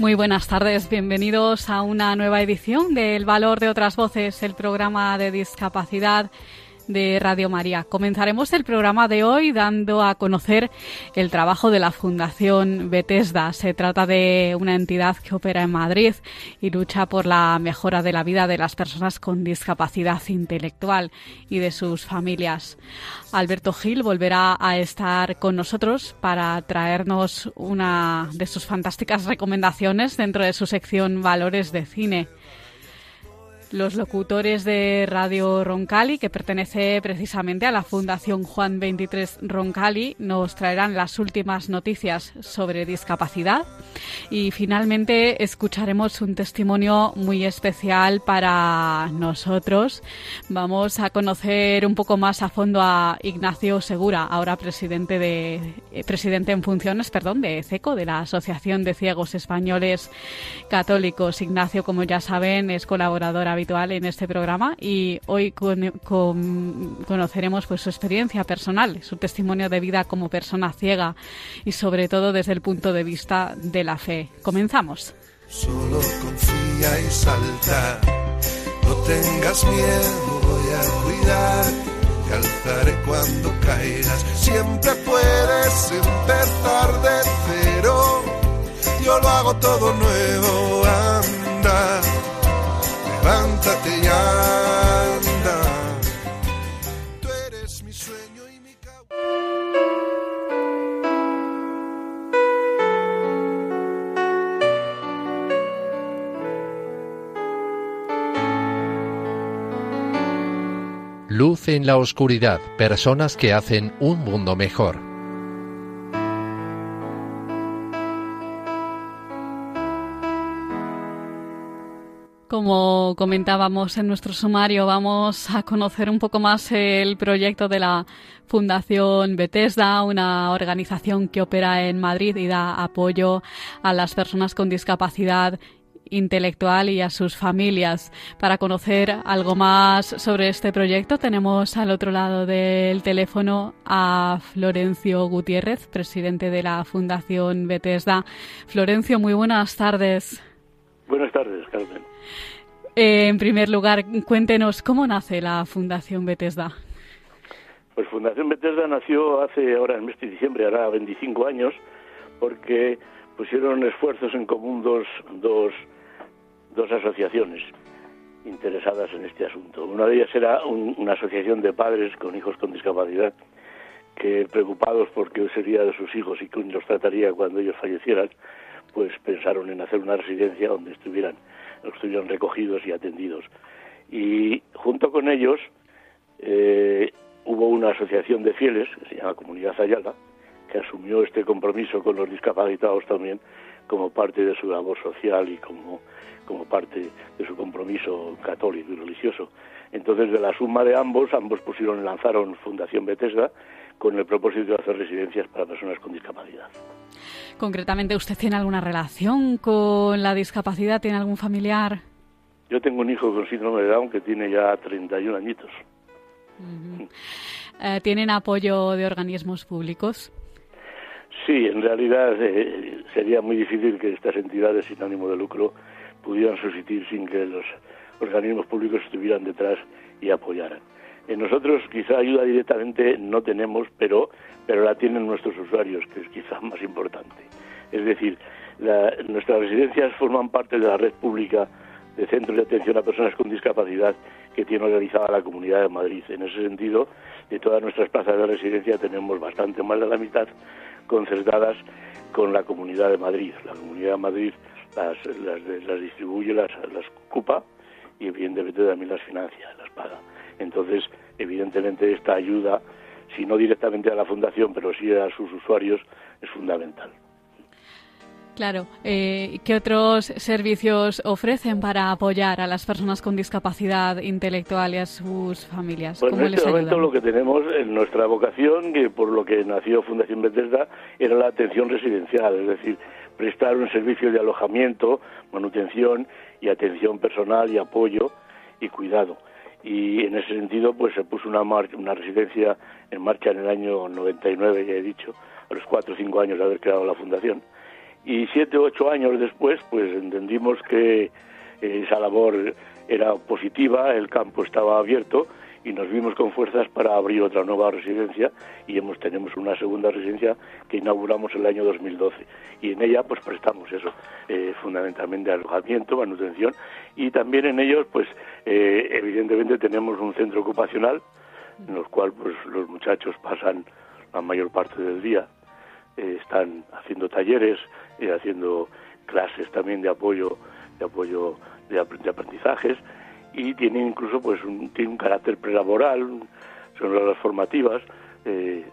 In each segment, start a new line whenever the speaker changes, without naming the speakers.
Muy buenas tardes, bienvenidos a una nueva edición de El Valor de otras Voces, el programa de discapacidad de Radio María. Comenzaremos el programa de hoy dando a conocer el trabajo de la Fundación Bethesda. Se trata de una entidad que opera en Madrid y lucha por la mejora de la vida de las personas con discapacidad intelectual y de sus familias. Alberto Gil volverá a estar con nosotros para traernos una de sus fantásticas recomendaciones dentro de su sección Valores de Cine los locutores de Radio Roncali, que pertenece precisamente a la Fundación Juan 23 Roncali, nos traerán las últimas noticias sobre discapacidad y finalmente escucharemos un testimonio muy especial para nosotros. Vamos a conocer un poco más a fondo a Ignacio Segura, ahora presidente de eh, presidente en funciones, perdón, de CECO, de la Asociación de Ciegos Españoles Católicos. Ignacio, como ya saben, es colaboradora habitual en este programa y hoy conoceremos pues su experiencia personal, su testimonio de vida como persona ciega y sobre todo desde el punto de vista de la fe. Comenzamos.
Solo confía y salta, no tengas miedo, voy a cuidar, te alzaré cuando caigas, siempre puedes empezar de cero, yo lo hago todo nuevo, anda levántate. Tú eres mi sueño y mi
Luz en la oscuridad, personas que hacen un mundo mejor.
Como comentábamos en nuestro sumario, vamos a conocer un poco más el proyecto de la Fundación Bethesda, una organización que opera en Madrid y da apoyo a las personas con discapacidad intelectual y a sus familias. Para conocer algo más sobre este proyecto tenemos al otro lado del teléfono a Florencio Gutiérrez, presidente de la Fundación Bethesda. Florencio, muy buenas tardes.
Buenas tardes, Carmen.
Eh, en primer lugar, cuéntenos cómo nace la Fundación Bethesda.
Pues Fundación Bethesda nació hace ahora en mes de diciembre, hará 25 años, porque pusieron esfuerzos en común dos, dos, dos asociaciones interesadas en este asunto. Una de ellas era una asociación de padres con hijos con discapacidad que preocupados por qué sería de sus hijos y quién los trataría cuando ellos fallecieran, pues pensaron en hacer una residencia donde estuvieran estuvieron recogidos y atendidos. Y junto con ellos eh, hubo una asociación de fieles, que se llama Comunidad Ayala, que asumió este compromiso con los discapacitados también como parte de su labor social y como, como parte de su compromiso católico y religioso. Entonces, de la suma de ambos, ambos pusieron, lanzaron Fundación Bethesda con el propósito de hacer residencias para personas con discapacidad.
Concretamente, ¿usted tiene alguna relación con la discapacidad? ¿Tiene algún familiar?
Yo tengo un hijo con síndrome de Down que tiene ya 31 añitos.
Eh, ¿Tienen apoyo de organismos públicos?
Sí, en realidad eh, sería muy difícil que estas entidades sin ánimo de lucro pudieran subsistir sin que los organismos públicos estuvieran detrás y apoyaran. Eh, nosotros quizá ayuda directamente no tenemos, pero, pero la tienen nuestros usuarios, que es quizá más importante. Es decir, nuestras residencias forman parte de la red pública de centros de atención a personas con discapacidad que tiene organizada la Comunidad de Madrid. En ese sentido, de todas nuestras plazas de residencia tenemos bastante más de la mitad concertadas con la Comunidad de Madrid. La Comunidad de Madrid las, las, distribuye, las, las ocupa y evidentemente también las financia, las paga. Entonces, evidentemente, esta ayuda, si no directamente a la Fundación, pero sí a sus usuarios, es fundamental.
Claro. Eh, ¿Qué otros servicios ofrecen para apoyar a las personas con discapacidad intelectual y a sus familias?
Pues en este momento lo que tenemos en nuestra vocación, que por lo que nació Fundación Bethesda, era la atención residencial, es decir, prestar un servicio de alojamiento, manutención y atención personal y apoyo y cuidado. Y en ese sentido, pues se puso una, una residencia en marcha en el año 99, ya he dicho, a los cuatro o cinco años de haber creado la fundación. Y siete o ocho años después, pues entendimos que esa labor era positiva, el campo estaba abierto y nos vimos con fuerzas para abrir otra nueva residencia y hemos tenemos una segunda residencia que inauguramos el año 2012 y en ella pues prestamos eso eh, fundamentalmente alojamiento manutención y también en ellos pues eh, evidentemente tenemos un centro ocupacional en el cual pues los muchachos pasan la mayor parte del día eh, están haciendo talleres eh, haciendo clases también de apoyo de apoyo de, aprendizajes y tienen incluso pues un, tiene un carácter prelaboral son las formativas eh,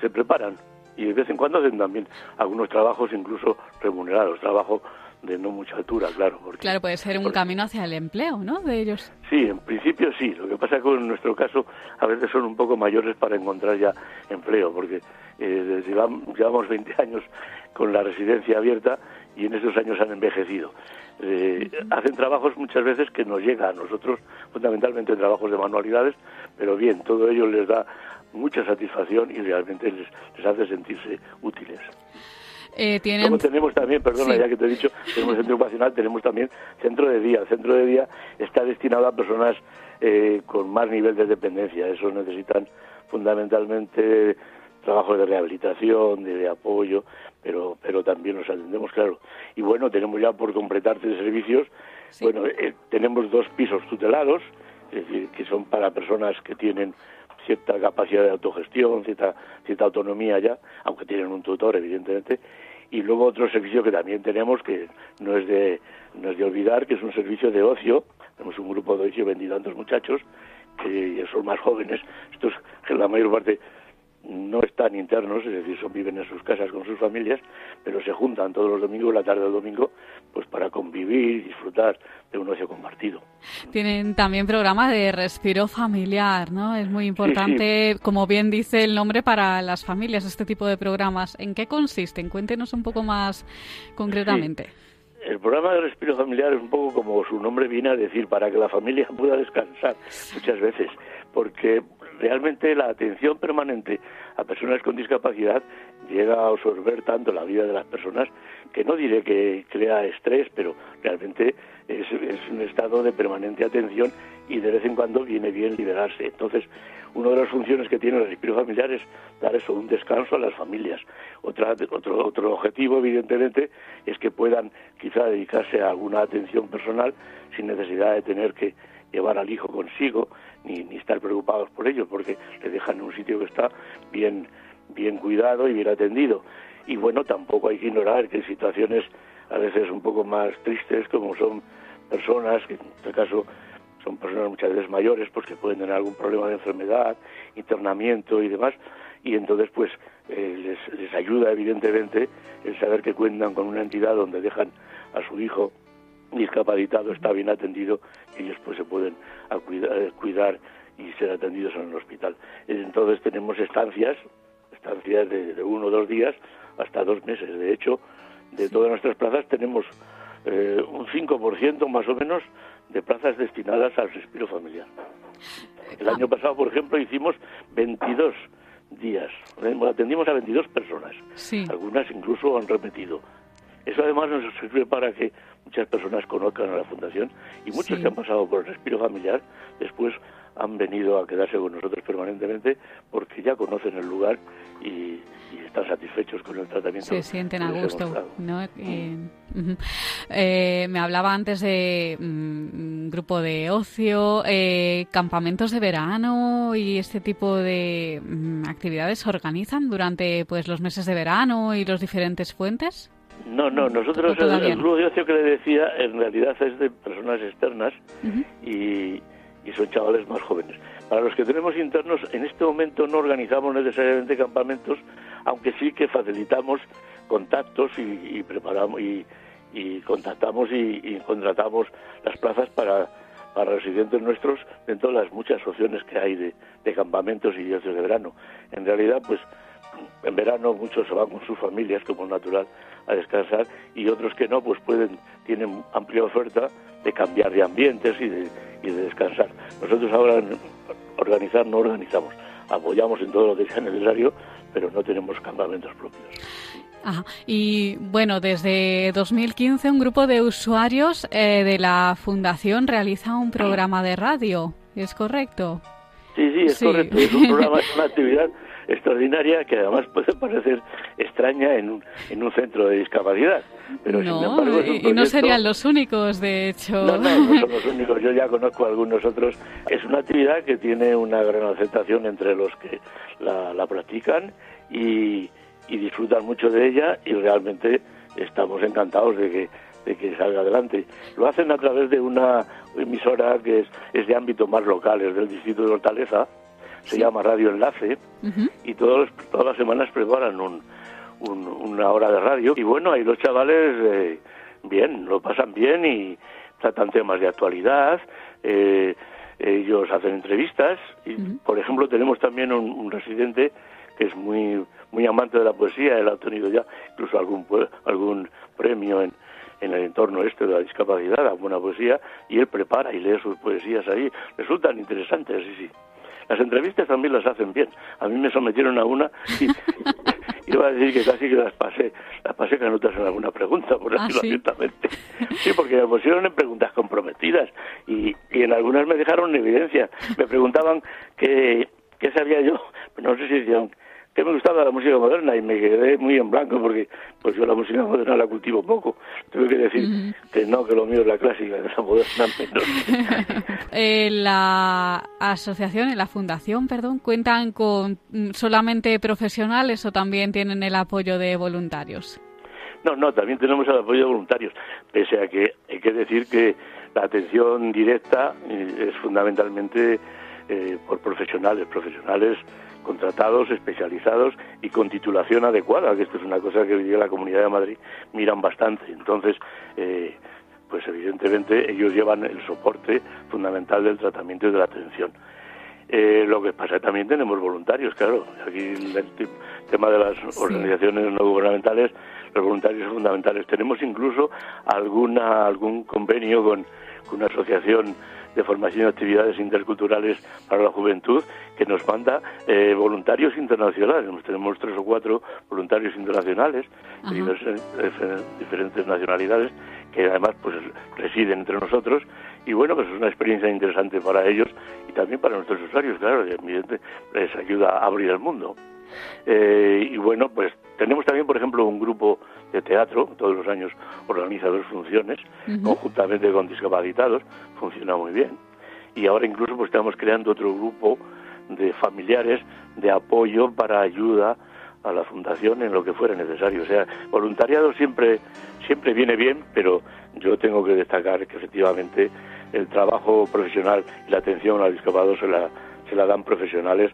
se preparan y de vez en cuando hacen también algunos trabajos incluso remunerados trabajo de no mucha altura, claro.
Porque, claro, puede ser un camino hacia el empleo, ¿no? De ellos.
Sí, en principio sí. Lo que pasa es que en nuestro caso a veces son un poco mayores para encontrar ya empleo, porque eh, llevamos 20 años con la residencia abierta y en esos años han envejecido. Eh, hacen trabajos muchas veces que nos llega a nosotros, fundamentalmente trabajos de manualidades, pero bien, todo ello les da mucha satisfacción y realmente les, les hace sentirse útiles.
Eh, tienen...
tenemos también, perdona, ya que te he dicho, tenemos centro ocupacional, tenemos también centro de día. El centro de día está destinado a personas eh, con más nivel de dependencia. Eso necesitan fundamentalmente trabajos de rehabilitación, de, apoyo, pero, pero también nos atendemos, claro. Y bueno, tenemos ya por completar tres servicios. Bueno, eh, tenemos dos pisos tutelados, es decir, que son para personas que tienen cierta capacidad de autogestión, cierta, cierta autonomía ya, aunque tienen un tutor, evidentemente. Y luego otro servicio que también tenemos, que no es de, no es de olvidar, que es un servicio de ocio. Tenemos un grupo de ocio tantos muchachos, que son más jóvenes. Estos, que la mayor parte no están internos, es decir, son, viven en sus casas con sus familias, pero se juntan todos los domingos, la tarde del domingo, pues para convivir y disfrutar de un ocio compartido.
Tienen también programa de respiro familiar, ¿no? Es muy importante, como bien dice el nombre, para las familias este tipo de programas. ¿En qué consisten? Cuéntenos un poco más concretamente.
El programa de respiro familiar es un poco como su nombre viene a decir, para que la familia pueda descansar muchas veces, porque realmente la atención permanente a personas con discapacidad llega a absorber tanto la vida de las personas que no diré que crea estrés, pero realmente es, un estado de permanente atención y de vez en cuando viene bien liberarse. Entonces, una de las funciones que tiene el respiro familiar es dar eso, un descanso a las familias. Otra, otro, otro objetivo, evidentemente, es que puedan quizá dedicarse a alguna atención personal sin necesidad de tener que llevar al hijo consigo ni, ni estar preocupados por ello, porque le dejan en un sitio que está bien, bien cuidado y bien atendido. Y bueno, tampoco hay que ignorar que situaciones a veces un poco más tristes, como son personas, que en este caso son personas muchas veces mayores, pues que pueden tener algún problema de enfermedad, internamiento y demás, y entonces pues eh, les, les ayuda evidentemente el saber que cuentan con una entidad donde dejan a su hijo discapacitado está bien atendido y ellos pues se pueden cuidar, cuidar y ser atendidos en el hospital. Entonces tenemos estancias, estancias de, uno o dos días hasta dos meses. De hecho, de todas nuestras plazas tenemos eh, un 5% más o menos de plazas destinadas al respiro familiar. El año pasado, por ejemplo, hicimos 22 días. Atendimos a 22 personas. Algunas incluso han repetido. Eso además nos sirve para que muchas personas conozcan a la Fundación y muchos que han pasado por el respiro familiar después han venido a quedarse con nosotros permanentemente porque ya conocen el lugar y, están satisfechos con el tratamiento.
Se sienten a gusto. ¿no? Eh, eh, me hablaba antes de mm, grupo de ocio, eh, campamentos de verano y este tipo de mm, actividades se organizan durante pues los meses de verano y los diferentes fuentes.
No, no, nosotros el, grupo de ocio que le decía en realidad es de personas externas y, son chavales más jóvenes. Para los que tenemos internos, en este momento no organizamos necesariamente campamentos, aunque sí que facilitamos contactos y, preparamos y, contactamos y, contratamos las plazas para, para residentes nuestros dentro de las muchas opciones que hay de, de campamentos y días de verano. En realidad, pues en verano muchos se van con sus familias, como natural, a descansar y otros que no, pues pueden, tienen amplia oferta de cambiar de ambientes y de, y de descansar. Nosotros ahora organizar no organizamos, apoyamos en todo lo que sea necesario, pero no tenemos campamentos propios.
Y bueno, desde 2015 un grupo de usuarios eh, de la Fundación realiza un programa de radio, ¿es correcto?
Sí, sí, es correcto. Es un programa, es una actividad extraordinaria que además puede parecer extraña en un, en un centro de discapacidad. Pero
no,
sin embargo es un
y no serían los únicos, de hecho.
No, no, no son los únicos. Yo ya conozco a algunos otros. Es una actividad que tiene una gran aceptación entre los que la, la practican y, y disfrutan mucho de ella y realmente estamos encantados de que de que salga adelante. Lo hacen a través de una emisora que es, es de ámbito más local, es del distrito de Hortaleza, se llama Radio Enlace, y todos, todas las semanas preparan un, una hora de radio. Y bueno, ahí los chavales, eh, bien, lo pasan bien y tratan temas de actualidad. Eh, ellos hacen entrevistas y, por ejemplo, tenemos también un, residente que es muy muy amante de la poesía. Él ha tenido ya incluso algún algún premio en, en el entorno este de la discapacidad, a buena poesía, y él prepara y lee sus poesías ahí. Resultan interesantes, sí, sí. Las entrevistas también las hacen bien. A mí me sometieron a una y iba a decir que casi que las pasé, las pasé canutas en alguna pregunta, por
¿Ah,
decirlo
sí?
abiertamente. Sí, porque me pusieron en preguntas comprometidas y, y en algunas me dejaron en evidencia. Me preguntaban qué, qué sabía yo, no sé si decían que me gustaba la música moderna y me quedé muy en blanco porque pues yo la música moderna la cultivo poco. Tuve que decir que no, que lo mío es la clásica, la moderna menos.
Eh, la asociación, la fundación, perdón, cuentan con mm, solamente profesionales o también tienen el apoyo de voluntarios.
No, no, también tenemos el apoyo de voluntarios, pese a que hay que decir que la atención directa eh, es fundamentalmente eh, por profesionales, profesionales contratados, especializados y con titulación adecuada, que esto es una cosa que hoy día la Comunidad de Madrid miran bastante. Entonces, eh, pues evidentemente ellos llevan el soporte fundamental del tratamiento y de la atención. Eh, lo que pasa también tenemos voluntarios, claro. Aquí el, el tema de las organizaciones no gubernamentales, los voluntarios son fundamentales. Tenemos incluso alguna algún convenio con, con una asociación de formación y actividades interculturales para la juventud que nos manda eh, voluntarios internacionales. Tenemos tres o cuatro voluntarios internacionales de diversas, diferentes nacionalidades que además pues residen entre nosotros. Y bueno pues es una experiencia interesante para ellos y también para nuestros usuarios claro y evidente les ayuda a abrir el mundo eh, y bueno pues tenemos también por ejemplo un grupo de teatro todos los años organiza dos funciones conjuntamente con discapacitados funciona muy bien y ahora incluso pues estamos creando otro grupo de familiares de apoyo para ayuda a la fundación en lo que fuera necesario. O sea, voluntariado siempre siempre viene bien, pero yo tengo que destacar que efectivamente el trabajo profesional y la atención al discapacitado se la, se la dan profesionales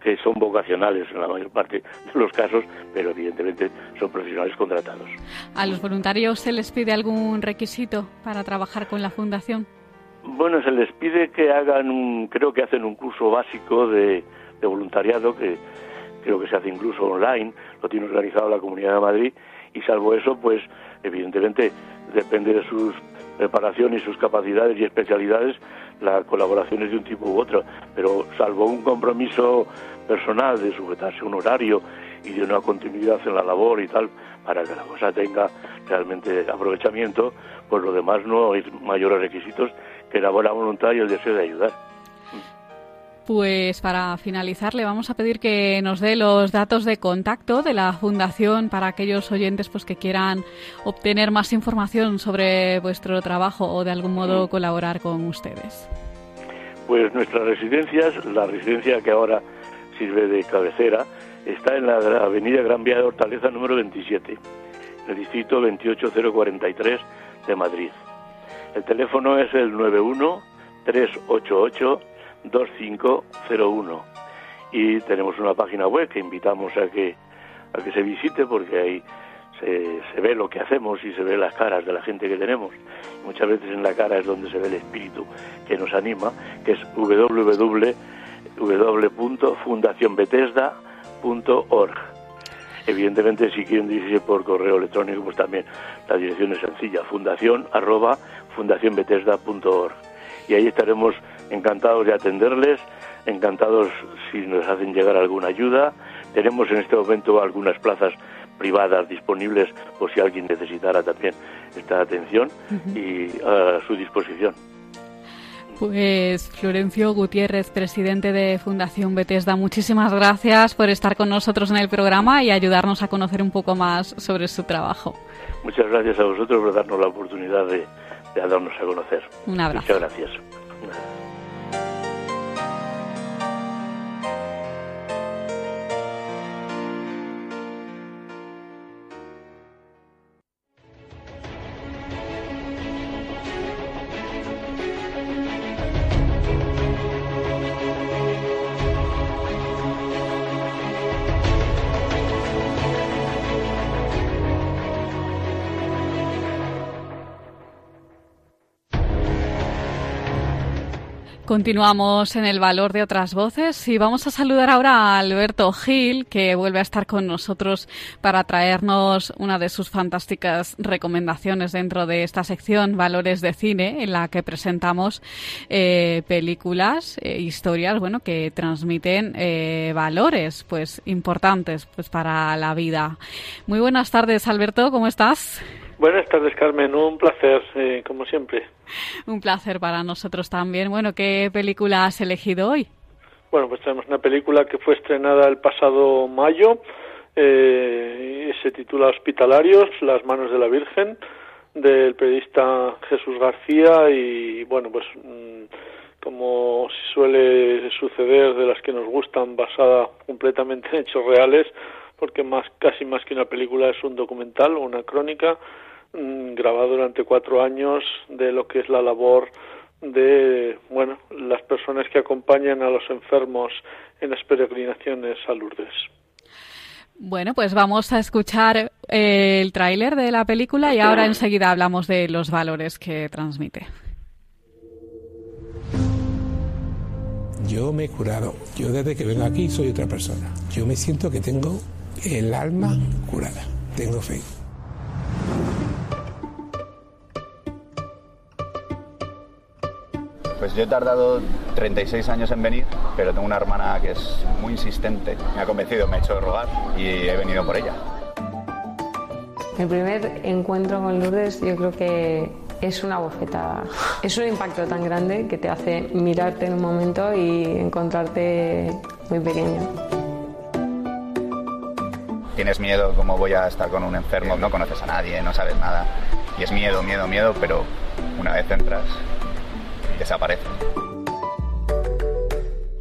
que son vocacionales en la mayor parte de los casos, pero evidentemente son profesionales contratados.
¿A los voluntarios se les pide algún requisito para trabajar con la fundación?
Bueno, se les pide que hagan, un, creo que hacen un curso básico de, de voluntariado que creo que se hace incluso online, lo tiene organizado la Comunidad de Madrid y salvo eso, pues evidentemente depende de sus preparación y sus capacidades y especialidades, la colaboración es de un tipo u otro, pero salvo un compromiso personal de sujetarse a un horario y de una continuidad en la labor y tal, para que la cosa tenga realmente aprovechamiento, pues lo demás no hay mayores requisitos que la buena voluntad y el deseo de ayudar.
Pues para finalizar le vamos a pedir que nos dé los datos de contacto de la fundación para aquellos oyentes pues que quieran obtener más información sobre vuestro trabajo o de algún modo colaborar con ustedes.
Pues nuestras residencias, la residencia que ahora sirve de cabecera, está en la avenida Gran Vía de Hortaleza número 27, en el distrito 28043 de Madrid. El teléfono es el 91 388 2501 y tenemos una página web que invitamos a que a que se visite porque ahí se, se, ve lo que hacemos y se ve las caras de la gente que tenemos. Muchas veces en la cara es donde se ve el espíritu que nos anima, que es www.fundacionbethesda.org. Evidentemente, si quieren dirigirse por correo electrónico, pues también la dirección es sencilla, fundación arroba fundacionbethesda.org. Y ahí estaremos encantados de atenderles, encantados si nos hacen llegar alguna ayuda. Tenemos en este momento algunas plazas privadas disponibles por si alguien necesitara también esta atención y a su disposición.
Pues Florencio Gutiérrez, presidente de Fundación Bethesda, muchísimas gracias por estar con nosotros en el programa y ayudarnos a conocer un poco más sobre su trabajo.
Muchas gracias a vosotros por darnos la oportunidad de, de darnos a conocer.
Un abrazo.
Muchas gracias.
Continuamos en el valor de otras voces y vamos a saludar ahora a Alberto Gil, que vuelve a estar con nosotros para traernos una de sus fantásticas recomendaciones dentro de esta sección Valores de Cine, en la que presentamos eh, películas, eh, historias, bueno, que transmiten eh, valores, pues, importantes, pues, para la vida. Muy buenas tardes, Alberto, ¿cómo estás?
Buenas tardes, Carmen. Un placer, eh, como siempre.
Un placer para nosotros también. Bueno, ¿qué película has elegido hoy?
Bueno, pues tenemos una película que fue estrenada el pasado mayo. Eh, se titula Hospitalarios, las manos de la Virgen, del periodista Jesús García. Y bueno, pues mm, como suele suceder de las que nos gustan, basada completamente en hechos reales, porque más casi más que una película es un documental o una crónica grabado durante cuatro años de lo que es la labor de bueno las personas que acompañan a los enfermos en las peregrinaciones a Lourdes.
Bueno, pues vamos a escuchar eh, el tráiler de la película y ahora enseguida hablamos de los valores que transmite.
Yo me he curado. Yo desde que vengo aquí soy otra persona. Yo me siento que tengo el alma curada. Tengo fe.
Pues yo he tardado 36 años en venir, pero tengo una hermana que es muy insistente. Me ha convencido, me ha hecho rogar y he venido por ella.
El primer encuentro con Lourdes yo creo que es una bofetada. Es un impacto tan grande que te hace mirarte en un momento y encontrarte muy pequeño.
Tienes miedo, cómo voy a estar con un enfermo, no conoces a nadie, no sabes nada. Y es miedo, miedo, miedo, pero una vez entras, desaparece.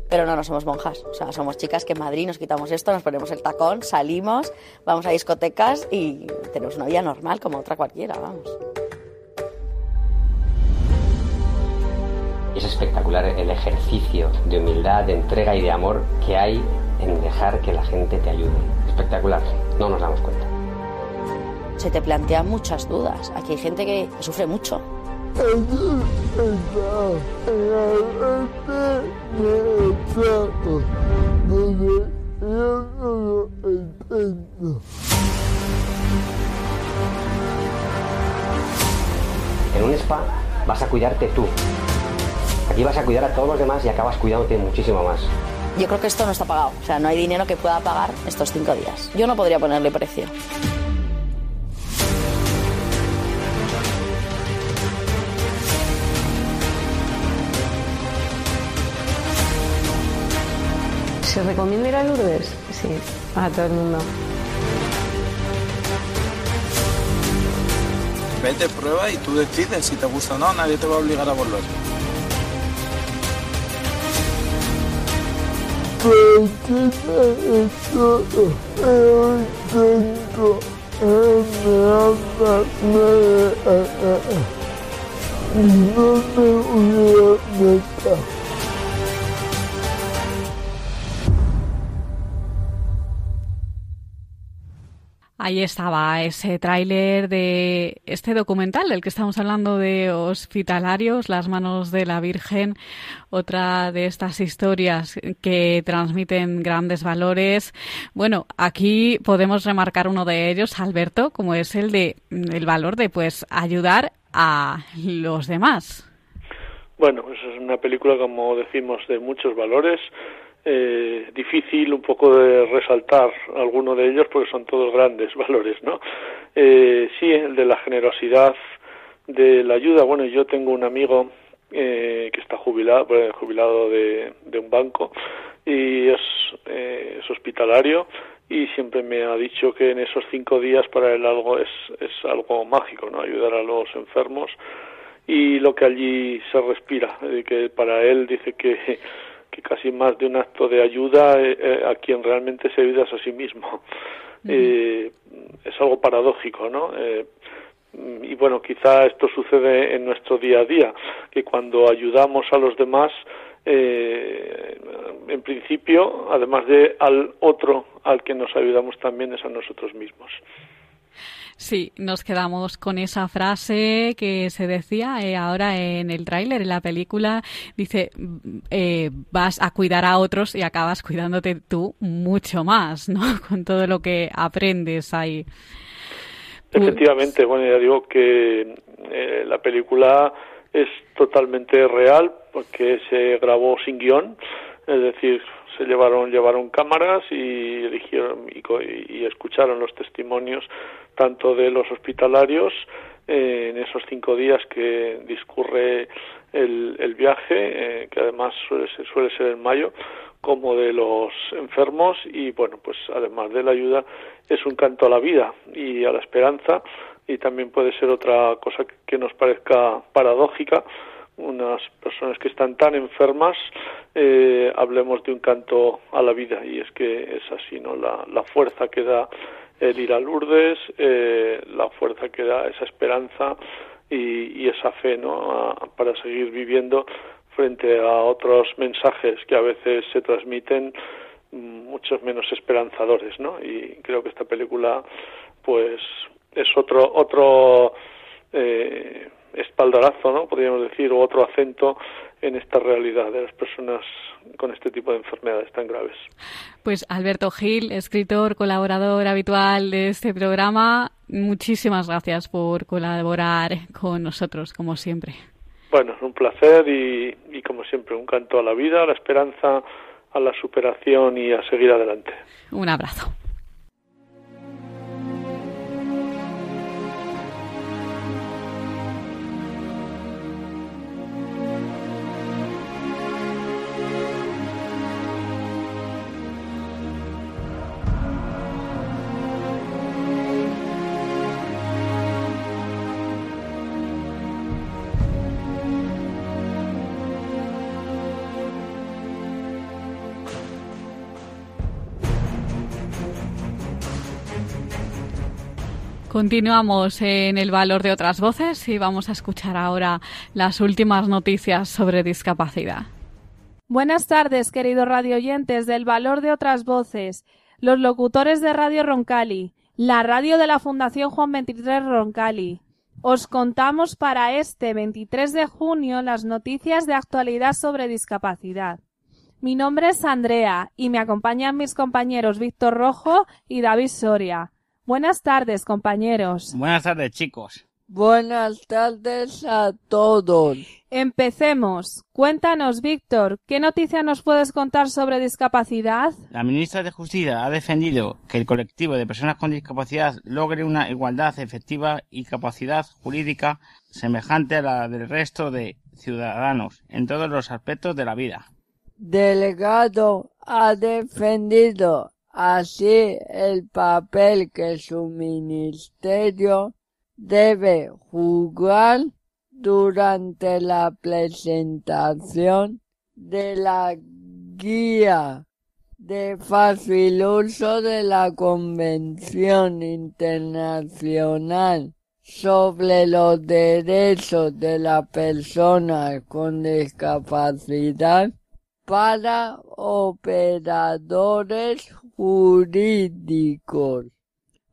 Pero no, no somos monjas, o sea, somos chicas que en Madrid nos quitamos esto, nos ponemos el tacón, salimos, vamos a discotecas y tenemos una vida normal como otra cualquiera, vamos.
Es espectacular el ejercicio de humildad, de entrega y de amor que hay en dejar que la gente te ayude. Espectacular, no nos damos cuenta.
Se te plantean muchas dudas. Aquí hay gente que sufre mucho.
En un spa vas a cuidarte tú. Aquí vas a cuidar a todos los demás y acabas cuidándote muchísimo más.
Yo creo que esto no está pagado. O sea, no hay dinero que pueda pagar estos cinco días. Yo no podría ponerle precio.
¿Se recomienda ir a Lourdes? Sí, a todo el mundo.
20 pruebas y tú decides si te gusta o no, nadie te va a obligar a volver.
No me Ahí estaba ese tráiler de este documental del que estamos hablando de hospitalarios, las manos de la Virgen, otra de estas historias que transmiten grandes valores. Bueno, aquí podemos remarcar uno de ellos, Alberto, como es el de el valor de pues ayudar a los demás.
Bueno, pues es una película, como decimos, de muchos valores eh, difícil un poco de resaltar alguno de ellos porque son todos grandes valores, ¿no? Eh, sí, el de la generosidad, de la ayuda. Bueno, yo tengo un amigo eh, que está jubilado, jubilado de, un banco y es, eh, es hospitalario y siempre me ha dicho que en esos cinco días para él algo es, es algo mágico, ¿no? Ayudar a los enfermos y lo que allí se respira, que para él dice que que casi más de un acto de ayuda eh, eh, a quien realmente se ayuda a sí mismo. Eh, es algo paradójico, ¿no? y bueno, quizá esto sucede en nuestro día a día, que cuando ayudamos a los demás, en principio, además de al otro al que nos ayudamos también es a nosotros mismos.
Sí, nos quedamos con esa frase que se decía eh, ahora en el tráiler, en la película, dice, eh, vas a cuidar a otros y acabas cuidándote tú mucho más, ¿no? Con todo lo que aprendes ahí.
Efectivamente, bueno, ya digo que eh, la película es totalmente real porque se grabó sin guion, es decir, se llevaron llevaron cámaras y eligieron y escucharon los testimonios tanto de los hospitalarios eh, en esos cinco días que discurre el, viaje, eh, que además suele suele ser en mayo, como de los enfermos y bueno, pues además de la ayuda es un canto a la vida y a la esperanza y también puede ser otra cosa que nos parezca paradójica, unas personas que están tan enfermas, eh, hablemos de un canto a la vida y es que es así, ¿no? La, la fuerza que da el ir a Lourdes, eh, la fuerza que da esa esperanza y, esa fe ¿no? para seguir viviendo frente a otros mensajes que a veces se transmiten mm, muchos menos esperanzadores, ¿no? Y creo que esta película, pues, es otro otro eh, espaldarazo, ¿no? Podríamos decir, o otro acento en esta realidad de las personas con este tipo de enfermedades tan graves.
Pues Alberto Gil, escritor, colaborador habitual de este programa, muchísimas gracias por colaborar con nosotros, como siempre.
Bueno, es un placer y, y como siempre, un canto a la vida, a la esperanza, a la superación y a seguir adelante.
Un abrazo. Continuamos en el valor de otras voces y vamos a escuchar ahora las últimas noticias sobre discapacidad.
Buenas tardes, queridos radioyentes del valor de otras voces, los locutores de Radio Roncali, la radio de la Fundación Juan 23 Roncali. Os contamos para este 23 de junio las noticias de actualidad sobre discapacidad. Mi nombre es Andrea y me acompañan mis compañeros Víctor Rojo y David Soria. Buenas tardes, compañeros.
Buenas tardes, chicos.
Buenas tardes a todos.
Empecemos. Cuéntanos, Víctor, ¿qué noticia nos puedes contar sobre discapacidad?
La ministra de Justicia ha defendido que el colectivo de personas con discapacidad logre una igualdad efectiva y capacidad jurídica semejante a la del resto de ciudadanos en todos los aspectos de la vida.
Delegado ha defendido así el papel que su ministerio debe jugar durante la presentación de la guía de fácil uso de la Convención Internacional sobre los derechos de las personas con discapacidad para operadores jurídicos.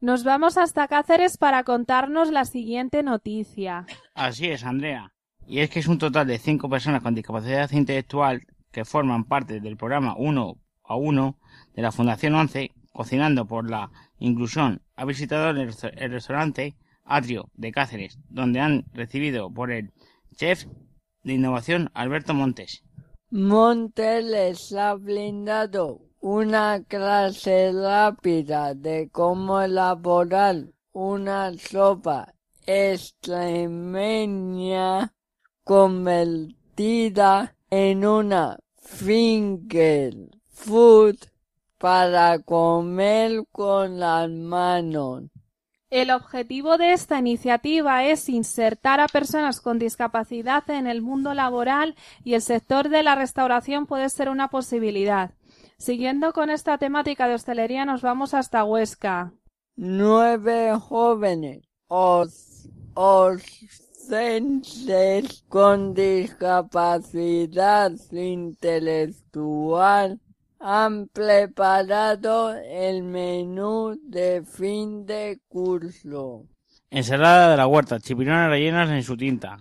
Nos vamos hasta Cáceres para contarnos la siguiente noticia.
Así es, Andrea. Y es que es un total de cinco personas con discapacidad intelectual que forman parte del programa 1 a 1 de la Fundación 11, Cocinando por la Inclusión, ha visitado el, el restaurante Atrio de Cáceres, donde han recibido por el chef de innovación Alberto Montes.
Montes les ha brindado una clase rápida de cómo elaborar una sopa extremeña convertida en una finger food para comer con las manos.
El objetivo de esta iniciativa es insertar a personas con discapacidad en el mundo laboral y el sector de la restauración puede ser una posibilidad. Siguiendo con esta temática de hostelería nos vamos hasta Huesca.
Nueve jóvenes docentes con discapacidad intelectual han preparado el menú de fin de curso.
Ensalada de la huerta, chipirones rellenas en su tinta,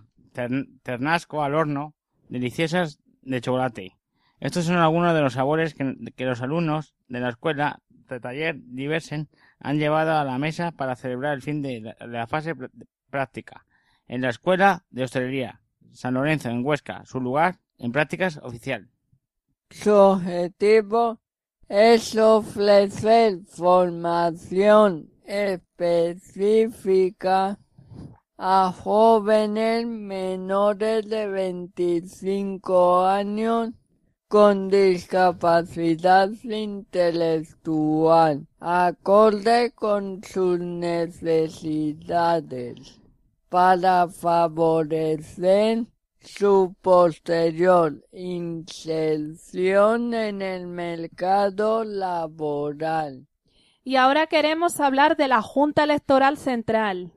ternasco al horno, deliciosas de chocolate. Estos son algunos de los sabores que, los alumnos de la escuela de taller Diversen han llevado a la mesa para celebrar el fin de la fase práctica en la Escuela de Hostelería San Lorenzo en Huesca, su lugar en prácticas oficial.
Su objetivo es ofrecer formación específica a jóvenes menores de 25 años con discapacidad intelectual, acorde con sus necesidades, para favorecer su posterior inserción en el mercado laboral.
Y ahora queremos hablar de la Junta Electoral Central.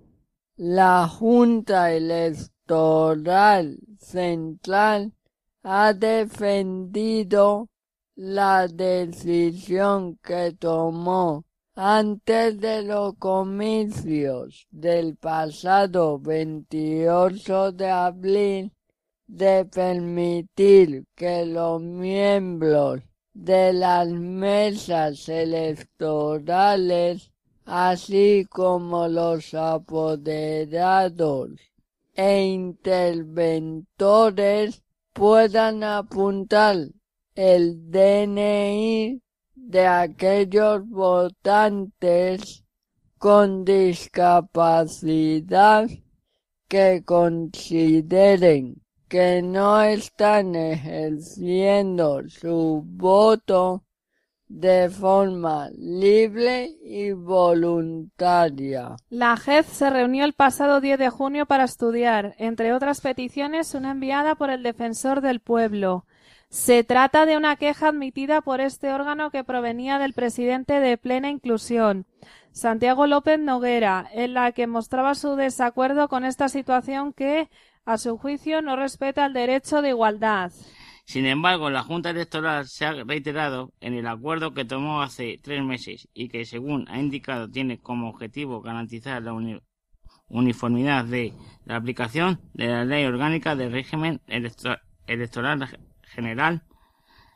La Junta Electoral Central ha defendido la decisión que tomó antes de los comicios del pasado 28 de abril de permitir que los miembros de las mesas electorales, así como los apoderados e interventores, puedan apuntar el DNI de aquellos votantes con discapacidad que consideren que no están ejerciendo su voto de forma libre y voluntaria.
La JED se reunió el pasado 10 de junio para estudiar, entre otras peticiones, una enviada por el defensor del pueblo. Se trata de una queja admitida por este órgano que provenía del presidente de Plena Inclusión, Santiago López Noguera, en la que mostraba su desacuerdo con esta situación que, a su juicio, no respeta el derecho de igualdad.
Sin embargo, la Junta Electoral se ha reiterado en el acuerdo que tomó hace tres meses y que, según ha indicado, tiene como objetivo garantizar la uniformidad de la aplicación de la Ley Orgánica del Régimen Electoral General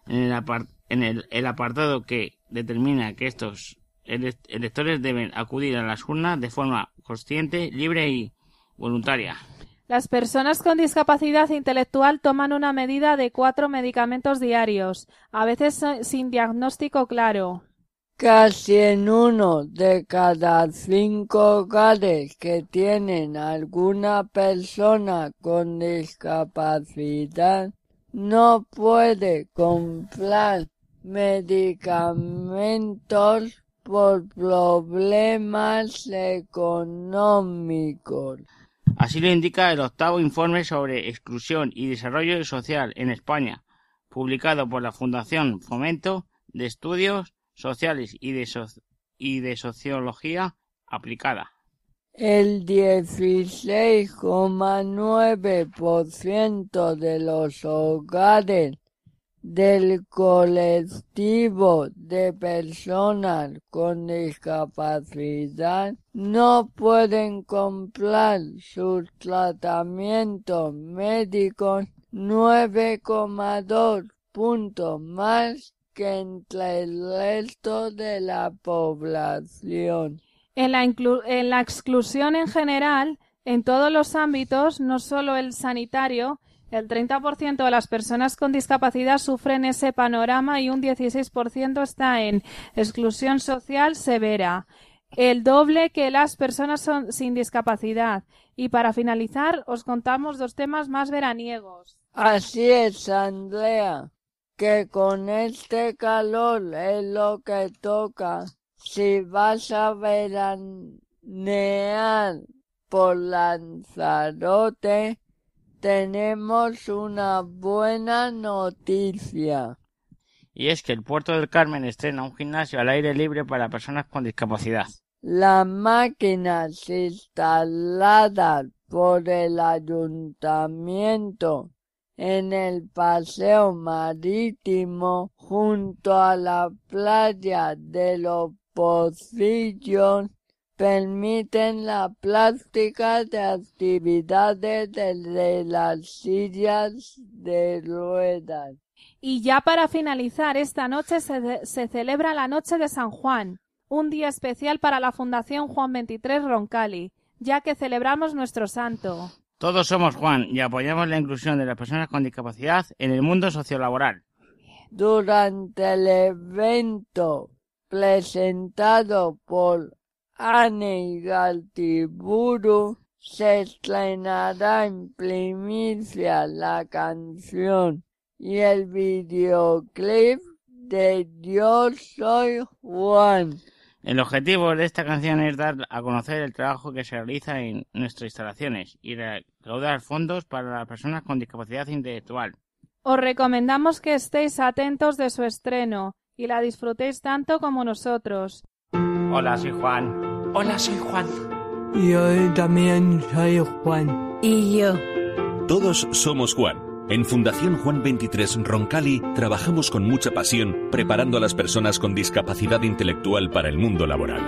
en, el, apartado que determina que estos electores deben acudir a las urnas de forma consciente, libre y voluntaria.
Las personas con discapacidad intelectual toman una medida de cuatro medicamentos diarios, a veces sin diagnóstico claro.
Casi en uno de cada cinco hogares que tienen alguna persona con discapacidad no puede comprar medicamentos por problemas económicos.
Así lo indica el octavo informe sobre exclusión y desarrollo social en España, publicado por la Fundación Fomento de Estudios Sociales y de, Sociología Aplicada.
El 16,9% de los hogares del colectivo de personas con discapacidad no pueden comprar sus tratamientos médicos 9,2 puntos más que entre el resto de la población.
En la, exclusión en general, en todos los ámbitos, no solo el sanitario, el 30% de las personas con discapacidad sufren ese panorama y un 16% está en exclusión social severa, el doble que las personas son sin discapacidad. Y para finalizar, os contamos dos temas más veraniegos.
Así es, Andrea, que con este calor es lo que toca. Si vas a veranear por Lanzarote, tenemos una buena noticia.
Y es que el Puerto del Carmen estrena un gimnasio al aire libre para personas con discapacidad.
Las máquinas instaladas por el ayuntamiento en el paseo marítimo junto a la playa de los Pocillos permiten la práctica de actividades desde las sillas de ruedas.
Y ya para finalizar, esta noche se, se, celebra la Noche de San Juan, un día especial para la Fundación Juan 23 Roncali, ya que celebramos nuestro santo.
Todos somos Juan y apoyamos la inclusión de las personas con discapacidad en el mundo sociolaboral.
Durante el evento presentado por Anne Galtiburu se estrenará en primicia la canción y el videoclip de Yo Soy Juan.
El objetivo de esta canción es dar a conocer el trabajo que se realiza en nuestras instalaciones y recaudar fondos para las personas con discapacidad intelectual.
Os recomendamos que estéis atentos de su estreno y la disfrutéis tanto como nosotros.
Hola, soy Juan.
Hola, soy Juan.
Yo también soy Juan.
Y yo.
Todos somos Juan. En Fundación Juan 23 Roncali trabajamos con mucha pasión preparando a las personas con discapacidad intelectual para el mundo laboral.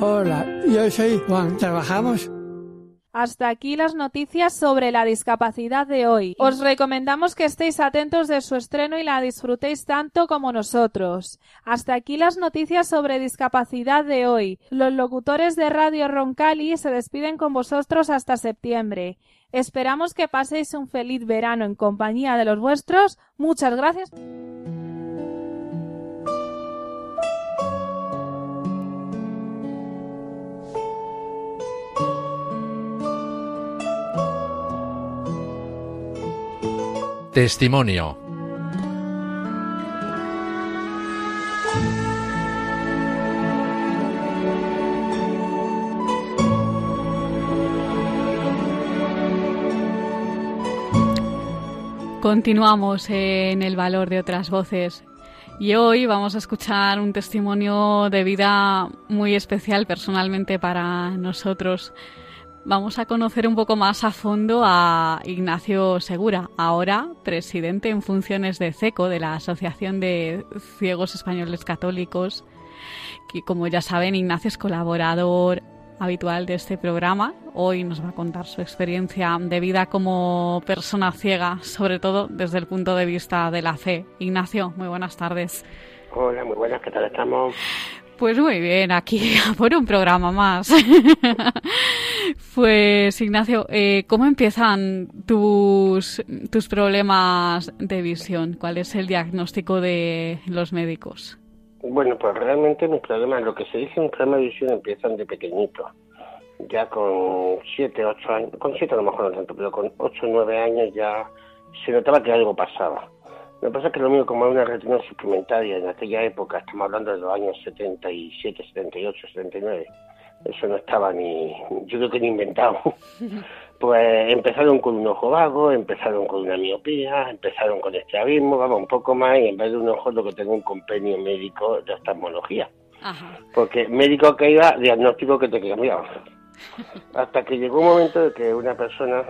Hola, yo soy Juan. Trabajamos
hasta aquí las noticias sobre la discapacidad de hoy. Os recomendamos que estéis atentos de su estreno y la disfrutéis tanto como nosotros. Hasta aquí las noticias sobre discapacidad de hoy. Los locutores de Radio Roncali se despiden con vosotros hasta septiembre. Esperamos que paséis un feliz verano en compañía de los vuestros. Muchas gracias.
Testimonio.
Continuamos en el valor de otras voces y hoy vamos a escuchar un testimonio de vida muy especial personalmente para nosotros vamos a conocer un poco más a fondo a Ignacio Segura, ahora presidente en funciones de CECO, de la Asociación de Ciegos Españoles Católicos, que como ya saben, Ignacio es colaborador habitual de este programa. Hoy nos va a contar su experiencia de vida como persona ciega, sobre todo desde el punto de vista de la fe. Ignacio, muy buenas tardes.
Hola, muy buenas, ¿qué tal estamos?
Pues muy bien, aquí por un programa más. pues Ignacio, eh, ¿cómo empiezan tus, tus problemas de visión? ¿Cuál es el diagnóstico de los médicos?
Bueno, pues realmente mis problemas, lo que se dice un problema de visión empiezan de pequeñito. Ya con 7, 8 años, con 7 a lo mejor no tanto, pero con 8 o 9 años ya se notaba que algo pasaba lo que pasa es que lo mío, como era una retina suplementaria en aquella época, estamos hablando de los años 77, 78, 79, eso no estaba ni, yo creo que ni inventado. pues empezaron con un ojo vago, empezaron con una miopía, empezaron con estrabismo, vamos, un poco más, y en vez de un ojo lo que tengo un compendio médico de oftalmología. Porque médico que iba, diagnóstico que te cambiaba. Hasta que llegó un momento de que una persona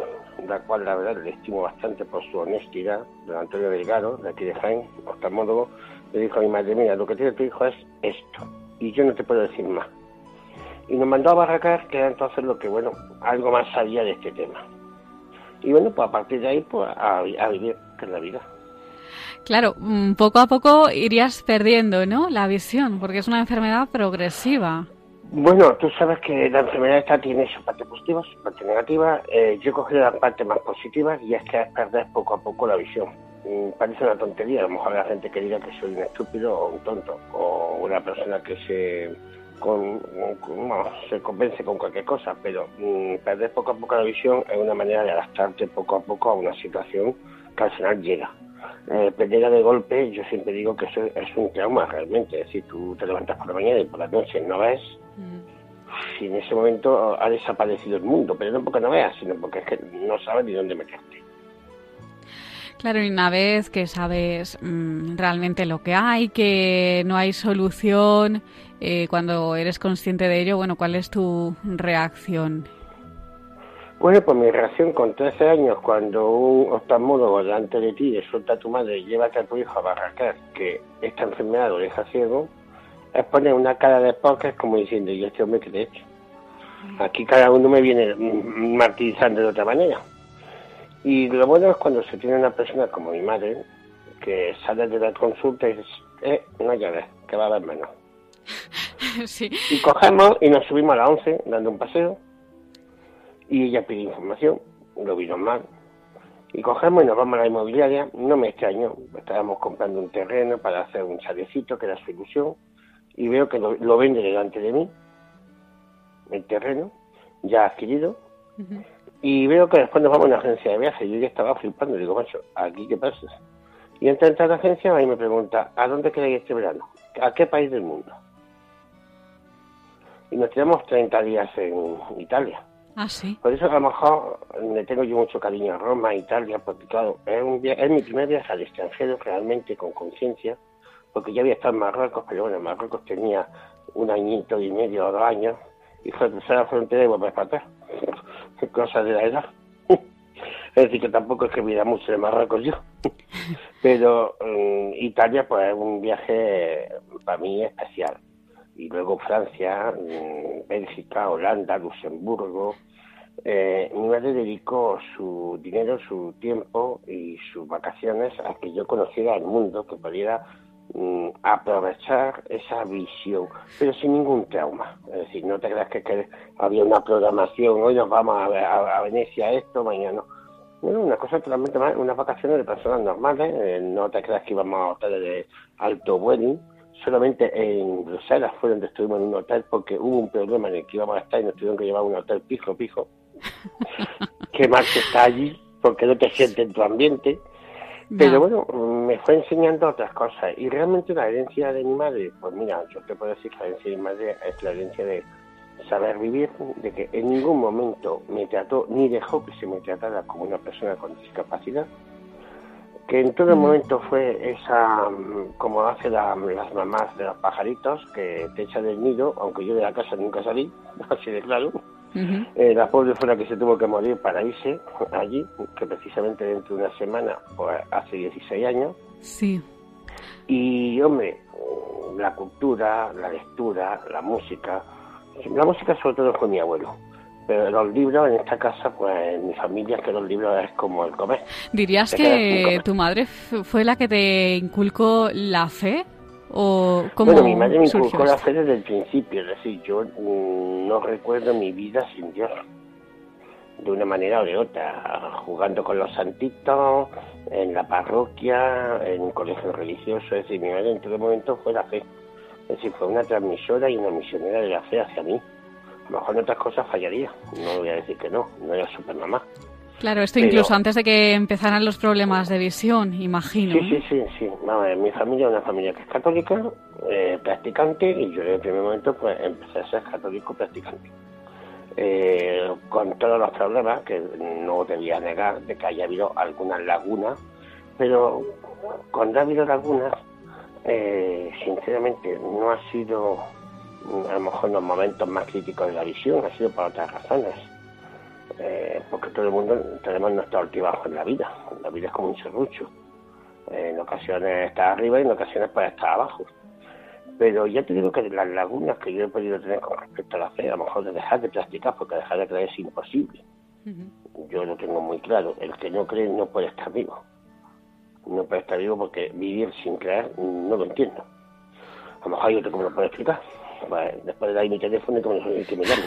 la cual la verdad le estimo bastante por su honestidad, don Antonio Delgado, de aquí de Jaén, oftalmólogo, le dijo a mi madre, mira, lo que tiene tu hijo es esto, y yo no te puedo decir más. Y nos mandó a Barracar, que era entonces lo que, bueno, algo más sabía de este tema. Y bueno, pues a partir de ahí, pues a, a vivir, que es la vida.
Claro, mm, poco a poco irías perdiendo, ¿no? La visión, porque es una enfermedad progresiva.
Bueno, tú sabes que la enfermedad esta tiene su parte positiva, su parte negativa. Eh, yo he cogido la parte más positiva y es que es perder poco a poco la visión. Mm, parece una tontería, a lo mejor habrá gente que diga que soy un estúpido o un tonto o una persona que se con, se convence con cualquier cosa, pero mm, perder poco a poco la visión es una manera de adaptarte poco a poco a una situación que al final llega. Eh, perder de golpe, yo siempre digo que eso es un trauma realmente. Es decir, tú te levantas por la mañana y por la noche no ves, si en ese momento ha desaparecido el mundo, pero no porque no veas, sino porque es que no sabes ni dónde meterte.
Claro, y una vez que sabes mm, realmente lo que hay, que no hay solución, eh, cuando eres consciente de ello, bueno, ¿cuál es tu reacción?
Bueno, pues mi reacción con 13 años, cuando un oftalmólogo delante de ti le suelta a tu madre, llévate a tu hijo a Barracar, que esta enfermedad lo deja ciego, es poner una cara de es como diciendo, ¿y este hombre qué he hecho? Aquí cada uno me viene martirizando de otra manera. Y lo bueno es cuando se tiene una persona como mi madre, que sale de la consulta y dice, eh, no llores, que va a haber menos.
sí.
Y cogemos y nos subimos a la 11 dando un paseo y ella pide información, lo vino mal. Y cogemos y nos vamos a la inmobiliaria, no me extraño, estábamos comprando un terreno para hacer un chalecito, que era su ilusión, y veo que lo, vende delante de mí, el terreno, ya adquirido, y veo que después nos vamos a una agencia de viaje, yo ya estaba flipando, digo, macho, ¿aquí qué pasa? Y entra a la agencia y me pregunta, ¿a dónde queréis este verano? ¿A qué país del mundo? Y nos tiramos 30 días en Italia.
Ah, sí.
Por eso a lo mejor le tengo yo mucho cariño a Roma, Italia, porque claro, es, un es mi primer viaje al extranjero realmente con conciencia, porque ya había estado en Marruecos, pero bueno, en Marruecos tenía un añito y medio o dos años, y cruzar la frontera y volver para atrás. Cosas de la edad. es decir, que tampoco es que viera mucho de Marruecos yo. pero mm, Italia, pues es un viaje para mí especial y luego Francia, mm, Bélgica, Holanda, Luxemburgo. Eh, mi madre dedicó su dinero, su tiempo y sus vacaciones a que yo conociera el mundo, que pudiera mm, aprovechar esa visión, pero sin ningún trauma. Es decir, no te creas que, había una programación, hoy nos vamos a, a, Venecia esto, mañana no. Bueno, una cosa totalmente más, unas vacaciones de personas normales, eh, no te creas que íbamos a hoteles de alto vuelo solamente en Bruselas fue donde estuvimos en un hotel porque hubo un problema en el que íbamos a estar y nos tuvieron que llevar a un hotel pijo, pijo. Qué mal que está allí porque no te sientes en tu ambiente. Pero bueno, me fue enseñando otras cosas. Y realmente la herencia de mi madre, pues mira, yo te puedo decir que la herencia de mi madre es la herencia de saber vivir, de que en ningún momento me trató ni dejó que se me tratara como una persona con discapacidad que en todo momento fue esa, como hace las mamás de los pajaritos, que te echan del nido, aunque yo de la casa nunca salí, así de claro. Eh, la pobre fue la que se tuvo que morir para irse allí, que precisamente dentro de una semana, pues hace 16 años.
Sí.
Y, hombre, la cultura, la lectura, la música, la música sobre todo fue mi abuelo pero los libros en esta casa, pues en mi familia, que los libros es como el comer.
¿Dirías que tu madre fue la que te inculcó la fe? ¿O cómo
bueno, mi madre me inculcó la fe desde el principio, es decir, yo mm, no recuerdo mi vida sin Dios, de una manera o de otra, jugando con los santitos, en la parroquia, en un colegio religioso, es decir, mi madre en todo momento fue la fe, es decir, fue una transmisora y una misionera de la fe hacia mí a lo mejor en otras cosas fallaría. No voy a decir que no, no era super mamá.
Claro, esto incluso antes de que empezaran los problemas de visión, imagino.
Sí, sí, sí, sí. mi familia es una familia que es católica, eh, practicante, y yo en el primer momento pues empecé a ser católico practicante. Eh, con todos los problemas, que no debía negar de que haya habido algunas lagunas, pero cuando ha habido lagunas, eh, sinceramente no ha sido a lo mejor en los momentos más críticos de la visión, ha sido por otras razones. Eh, porque todo el mundo tenemos nuestro altibajo en la vida. La vida es como un serrucho. en ocasiones está arriba y en ocasiones puede estar abajo. Pero ya te digo que las lagunas que yo he podido tener con respecto a la fe, a lo mejor de dejar de practicar, porque dejar de creer es imposible. Yo lo tengo muy claro. El que no cree no puede estar vivo. No puede estar vivo porque vivir sin creer no lo entiendo. A lo mejor hay otro que me lo puede explicar. Después de dar mi teléfono y que me, que me llame.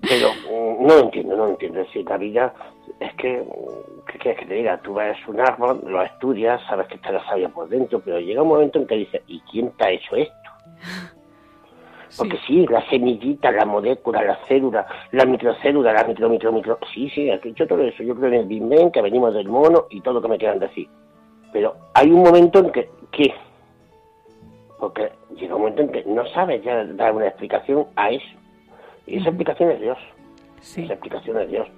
Pero mm, no lo entiendo, no lo entiendo. Es decir, la vida es que, ¿qué quieres que te diga? Tú ves un árbol, lo estudias, sabes que está la savia por dentro, pero llega un momento en que dices, ¿y quién te ha hecho esto? Porque sí. la semillita, la molécula, la célula, la microcélula, la micro, micro, micro. Sí, sí, yo todo eso. Yo creo en el Big Bang, que venimos del mono y todo lo que me quieran decir. Pero hay un momento en que, ¿qué? Porque llega un momento en que no sabes ya dar una explicación a eso. Y esa explicación es Dios. Esa explicación es Dios.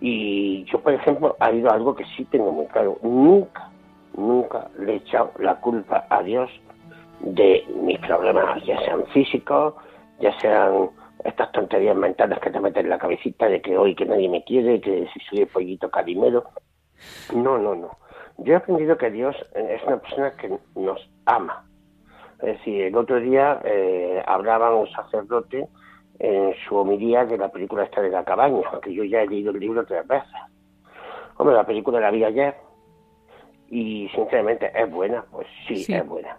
Y yo, por ejemplo, ha habido algo que sí tengo muy claro. Nunca, nunca le he echado la culpa a Dios de mis problemas, ya sean físicos, ya sean estas tonterías mentales que te meten en la cabecita de que hoy que nadie me quiere, que si soy el pollito carimero. No, no, no. Yo he aprendido que Dios es una persona que nos ama. Es decir, el otro día eh, hablaba un sacerdote en su homilía de la película esta de la cabaña, que yo ya he leído el libro tres veces. Hombre, la película la vi ayer y sinceramente es buena, pues sí. es buena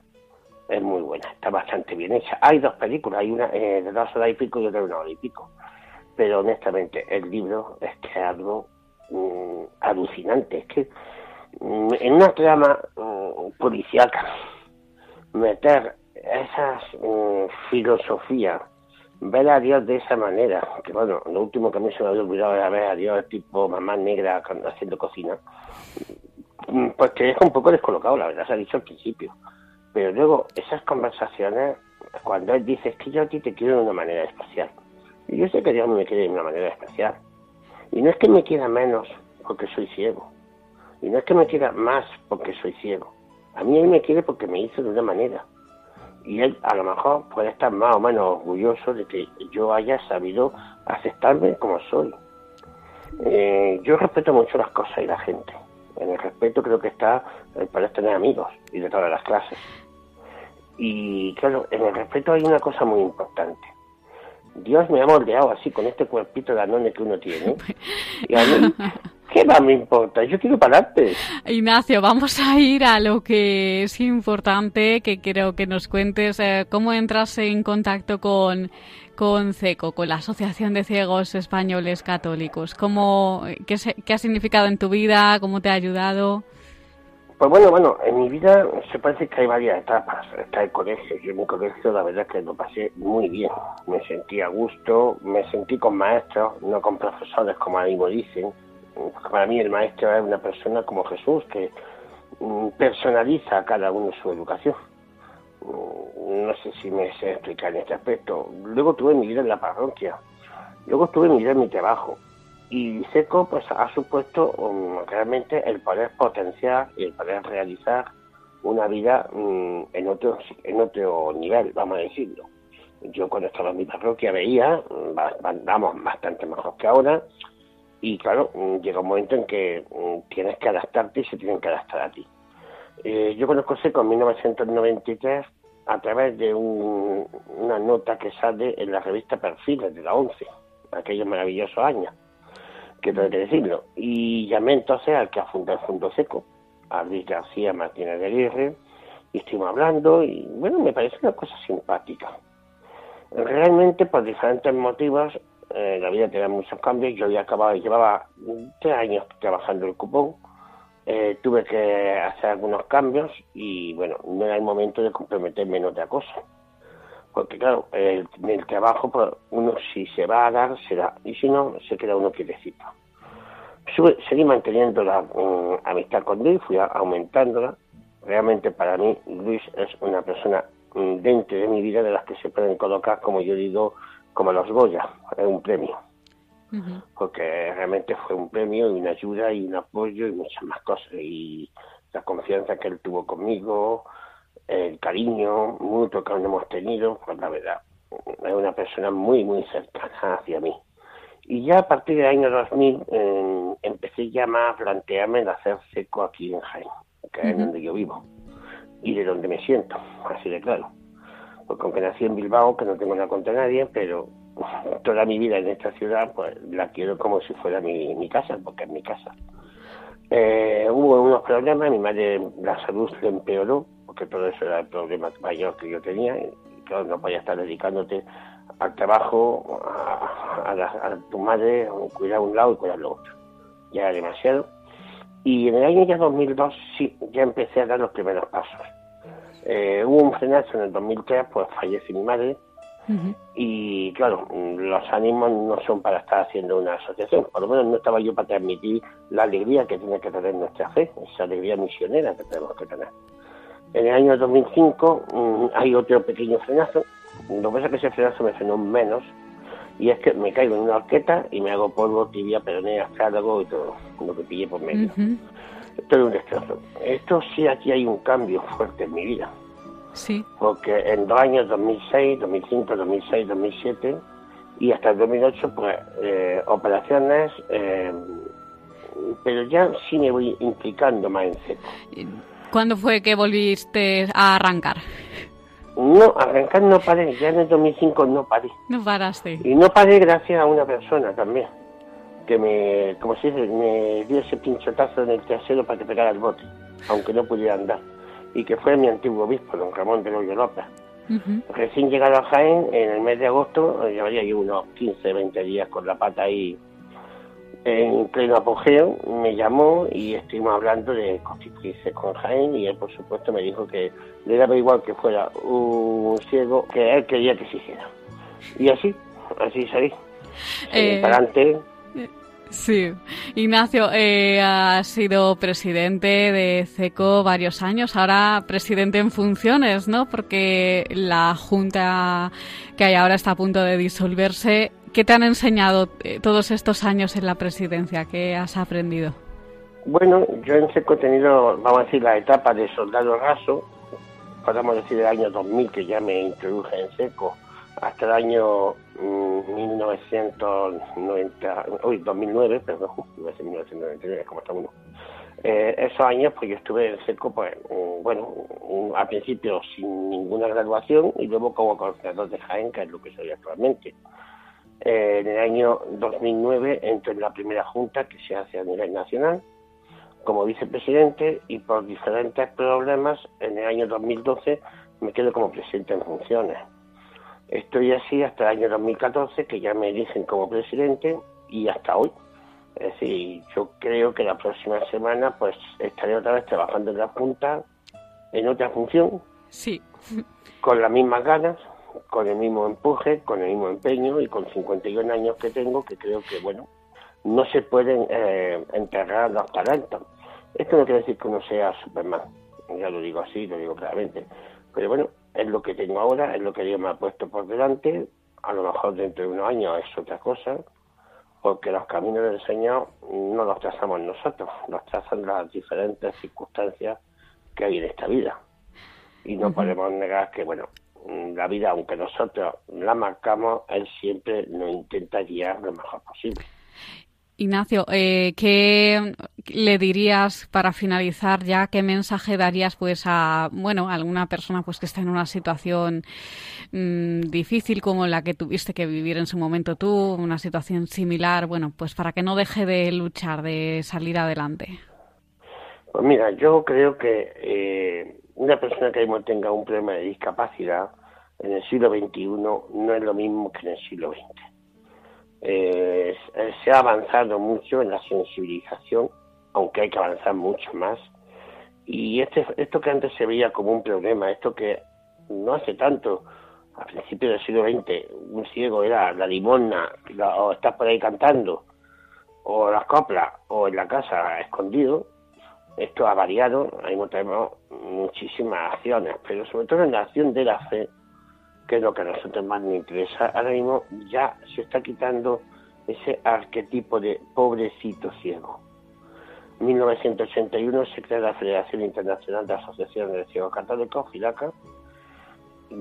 es muy buena, está bastante bien hecha. Hay dos películas, hay una eh, de dos horas y pico y otra de una hora y pico. Pero honestamente, el libro es que es algo mm, alucinante. Es que mm, en una trama mm, policiaca, meter esas filosofías, ver a Dios de esa manera, que bueno, lo último que a mí se me había olvidado era ver a Dios tipo mamá negra haciendo cocina, pues te deja un poco descolocado, la verdad, se ha dicho al principio pero luego, esas conversaciones, cuando él dice, que yo a ti te quiero de una manera especial. Y yo sé que Dios me quiere de una manera especial. Y no es que me quiera menos porque soy ciego. Y no es que me quiera más porque soy ciego. A mí él me quiere porque me hizo de una manera. Y él a lo mejor puede estar más o menos orgulloso de que yo haya sabido aceptarme como soy. Eh, yo respeto mucho las cosas y la gente. En el respeto creo que está el poder tener amigos y de todas las clases. Y claro, en el respeto hay una cosa muy importante. Dios me ha moldeado así con este cuerpito de anone que uno tiene. Y a mí, ¿qué más me importa? Yo quiero pararte.
Ignacio, vamos a ir a lo que es importante, que quiero que nos cuentes eh, cómo entras en contacto con, con CECO, con la Asociación de Ciegos Españoles Católicos. ¿Cómo, qué, ¿Qué ha significado en tu vida? ¿Cómo te ha ayudado?
Pues bueno, bueno, en mi vida se parece que hay varias etapas. Está el colegio. Yo en mi colegio la verdad es que lo pasé muy bien. Me sentí a gusto, me sentí con maestros, no con profesores como a mí me dicen. Para mí el maestro es una persona como Jesús que mm, personaliza a cada uno su educación. Mm, no sé si me sé explicar en este aspecto. Luego tuve mi vida en la parroquia. Luego tuve mi vida en mi trabajo y SECO pues ha supuesto um, realmente el poder potenciar y el poder realizar una vida um, en otro en otro nivel vamos a decirlo yo cuando estaba en mi parroquia veía vamos bastante mejor que ahora y claro llega un momento en que tienes que adaptarte y se tienen que adaptar a ti eh, yo conozco SECO en 1993 a través de una nota que sale en la revista Perfiles de la ONCE aquellos maravillosos años que tengo que decirlo. Y llamé entonces al que ha el Fondo Seco, a Luis García Martínez de Aguirre, y estuvimos hablando, y bueno, me parece una cosa simpática. Realmente, por diferentes motivos, eh, la vida tenía muchos cambios. Yo había acabado, llevaba tres años trabajando el cupón, eh, tuve que hacer algunos cambios y bueno, no era el momento de comprometerme en otra cosa. Porque claro, el, el trabajo, pues, uno si se va a dar, será, y si no, se queda uno quietecito. seguí manteniendo la mm, amistad con Luis, fui aumentándola. Realmente para mí Luis es una persona mm, dentro de mi vida de las que se pueden colocar, como yo digo, como los Goya, es un premio. Porque realmente fue un premio y una ayuda y un apoyo y muchas más cosas. Y la confianza que él tuvo conmigo, el cariño mutuo que hemos tenido, pues la verdad, es una persona muy, muy cercana hacia mí. Y ya a partir del año 2000 eh, empecé ya más a plantearme el hacer seco aquí en Jaén, que es donde yo vivo y de donde me siento, así de claro. Porque aunque nací en Bilbao, que no tengo nada contra nadie, pero toda mi vida en esta ciudad, pues la quiero como si fuera mi, mi casa, porque es mi casa. Eh, hubo unos problemas, mi madre la salud se empeoró, porque todo eso era el problema mayor que yo tenía, y claro, no podía estar dedicándote al trabajo, a, a, tu madre, cuidar un lado y cuidar lo otro. Ya era demasiado. Y en el año ya 2002 sí, ya empecé a dar los primeros pasos. Eh, hubo un frenazo en el 2003, pues falleció mi madre, y claro, los ánimos no son para estar haciendo una asociación, por lo menos no estaba yo para transmitir la alegría que tiene que tener nuestra fe, esa alegría misionera que tenemos que tener. En el año 2005 mm, hay otro pequeño frenazo, lo que pasa es que ese frenazo me frenó menos, y es que me caigo en una horqueta y me hago polvo, tibia, peronea, cádago y todo. Lo que pillé por medio. Esto es un destrozo. Esto sí, aquí hay un cambio fuerte en mi vida.
Sí.
Porque en dos años, 2006, 2005, 2006, 2007 y hasta el 2008, pues eh, operaciones, eh, pero ya sí me voy implicando más en seco.
¿Cuándo fue que volviste a arrancar?
No, arrancar no paré, ya en el 2005 no paré.
No paraste.
Y no paré gracias a una persona también, que me, como se dice, me dio ese pinchotazo en el trasero para que pegara el bote, aunque no pudiera andar y que fue mi antiguo obispo, don Ramón de Loyo López. Recién llegado a Jaén, en el mes de agosto, eh, llevaría yo unos 15, 20 días con la pata ahí en pleno apogeo, me llamó y estuvimos hablando de constituirse con Jaén y él, por supuesto, me dijo que le daba igual que fuera un ciego que él quería que se hiciera. Y así, así salí. Eh, para adelante
Sí, Ignacio, eh, ha sido presidente de CECO varios años, ahora presidente en funciones, ¿no? Porque la junta que hay ahora está a punto de disolverse. ¿Qué te han enseñado eh, todos estos años en la presidencia? ¿Qué has aprendido?
Bueno, yo en CECO he tenido, vamos a decir, la etapa de soldado raso, podemos decir el año 2000 que ya me introduje en CECO, hasta el año 1990, uy, 2009, perdón, 1999, como está uno. Eh, esos años, pues yo estuve en seco, pues, mm, bueno, mm, al principio sin ninguna graduación y luego como coordinador de Jaén, que es lo que soy actualmente. Eh, en el año 2009 entro en la primera junta que se hace a nivel nacional como vicepresidente y por diferentes problemas en el año 2012 me quedo como presidente en funciones. Estoy así hasta el año 2014, que ya me eligen como presidente, y hasta hoy. Es decir, yo creo que la próxima semana pues estaré otra vez trabajando en la Junta, en otra función.
Sí.
Con las mismas ganas, con el mismo empuje, con el mismo empeño y con 51 años que tengo, que creo que, bueno, no se pueden eh, enterrar los talentos. Esto no quiere decir que uno sea Superman, ya lo digo así, lo digo claramente. Pero bueno, es lo que tengo ahora, es lo que Dios me ha puesto por delante, a lo mejor dentro de unos años es otra cosa, porque los caminos del Señor no los trazamos nosotros, los trazan las diferentes circunstancias que hay en esta vida. Y no podemos negar que, bueno, la vida, aunque nosotros la marcamos, Él siempre nos intenta guiar lo mejor posible.
Ignacio, eh, ¿qué le dirías para finalizar ya? ¿Qué mensaje darías pues a bueno alguna persona pues que está en una situación mm, difícil como la que tuviste que vivir en su momento tú, una situación similar, bueno, pues para que no deje de luchar, de salir adelante?
Pues mira, yo creo que eh, una persona que tenga un problema de discapacidad en el siglo XXI no es lo mismo que en el siglo XX eh, se ha avanzado mucho en la sensibilización, aunque hay que avanzar mucho más. Y este, esto que antes se veía como un problema, esto que no hace tanto, a principios del siglo XX, un ciego era la limona, o estás por ahí cantando, o las coplas, o en la casa escondido, esto ha variado, ahí tenemos muchísimas acciones, pero sobre todo en la acción de la fe, que es lo que a nosotros más nos interesa, ahora mismo ya se está quitando ese arquetipo de pobrecito ciego. En 1981 se crea la Federación Internacional de Asociaciones de Ciegos Católicos, FIDACA.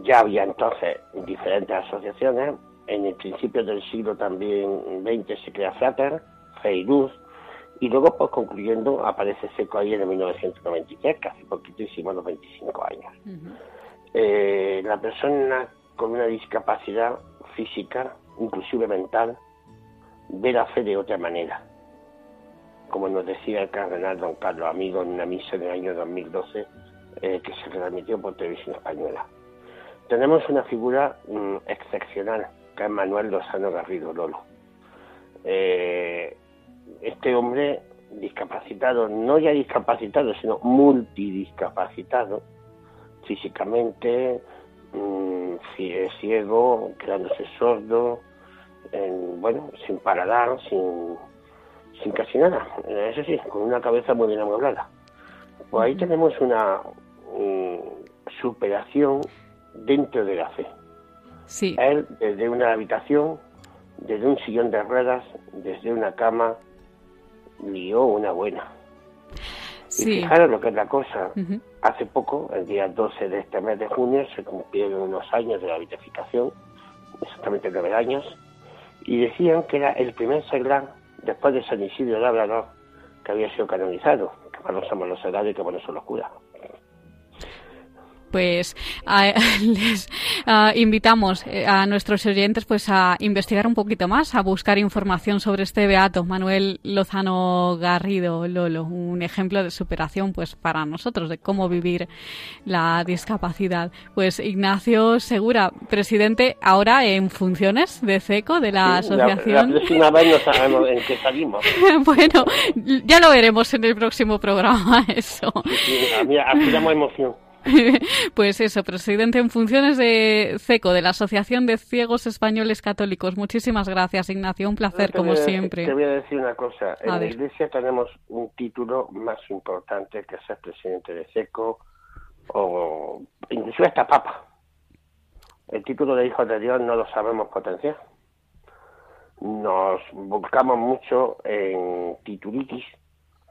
Ya había entonces diferentes asociaciones. en el principio del siglo también 20 se crea Frater, Feiruz, y luego, pues concluyendo, aparece Seco ahí en 1993, casi poquito hicimos los 25 años. Eh, la persona con una discapacidad física, inclusive mental, ve la fe de otra manera. Como nos decía el cardenal don Carlos Amigo en una misa del año 2012 eh, que se transmitió por televisión española. Tenemos una figura mm, excepcional, que es Manuel Lozano Garrido Lolo. Eh, este hombre discapacitado, no ya discapacitado, sino multidiscapacitado, físicamente, mmm, ciego, quedándose sordo, bueno, sin paradar, sin, sin casi nada. Eso sí, con una cabeza muy bien amueblada. Pues ahí tenemos una superación dentro de la fe.
Sí.
Él, desde una habitación, desde un sillón de ruedas, desde una cama, lió una buena.
Sí.
Y fijaros lo que es la cosa. Hace poco, el día 12 de este mes de junio, se cumplieron unos años de la beatificación, exactamente nueve años, y decían que era el primer sagrán, después de San Isidro Labrador, que había sido canonizado. Que bueno somos los sagrados y que bueno son los curas
pues les invitamos eh, a nuestros oyentes pues a investigar un poquito más, a buscar información sobre este beato Manuel Lozano Garrido Lolo, un ejemplo de superación pues para nosotros de cómo vivir la discapacidad. Pues Ignacio Segura, presidente ahora en funciones de CECO de la asociación.
La, próxima vez no sabemos en qué salimos.
bueno, ya lo veremos en el próximo programa eso.
Sí, sí, emoción.
pues eso, presidente en funciones de CECO, de la Asociación de Ciegos Españoles Católicos. Muchísimas gracias, Ignacio. Un placer, como siempre.
Te voy a decir una cosa. en la Iglesia tenemos un título más importante que ser presidente de CECO o incluso hasta Papa. El título de Hijo de Dios no lo sabemos potenciar. Nos volcamos mucho en titulitis,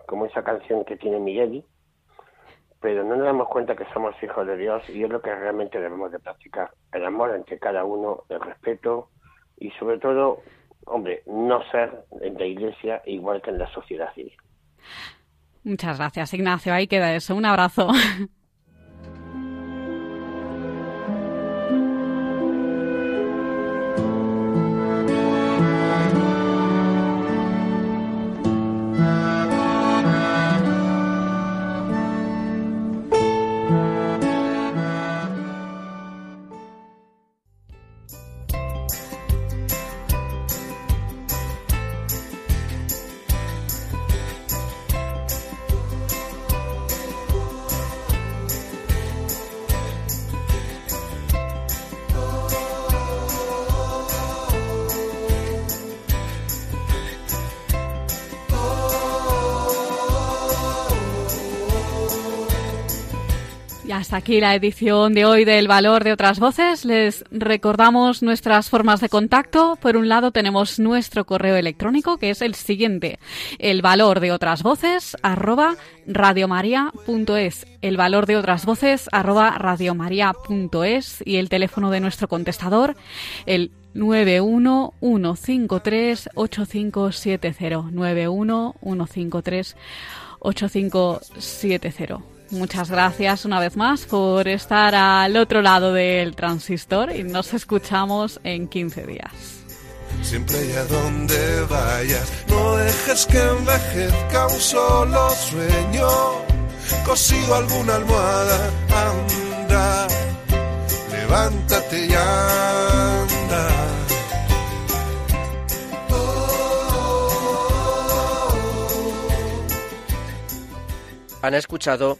como esa canción que tiene Migueli, pero no nos damos cuenta que somos hijos de Dios y es lo que realmente debemos de practicar. El amor entre cada uno, el respeto y sobre todo, hombre, no ser en la iglesia igual que en la sociedad civil.
Muchas gracias, Ignacio. Ahí queda eso. Un abrazo. hasta aquí la edición de hoy del Valor de otras voces. Les recordamos nuestras formas de contacto. Por un lado tenemos nuestro correo electrónico que es el siguiente, el valor de otras voces arroba radiomaria.es, el valor de otras voces arroba radiomaria.es y el teléfono de nuestro contestador, el 911538570 911538570 Muchas gracias una vez más por estar al otro lado del transistor y nos escuchamos en 15 días.
Siempre y a donde vayas, no dejes que envejezca un solo sueño. Cosido alguna almohada, anda, levántate y anda.
Han escuchado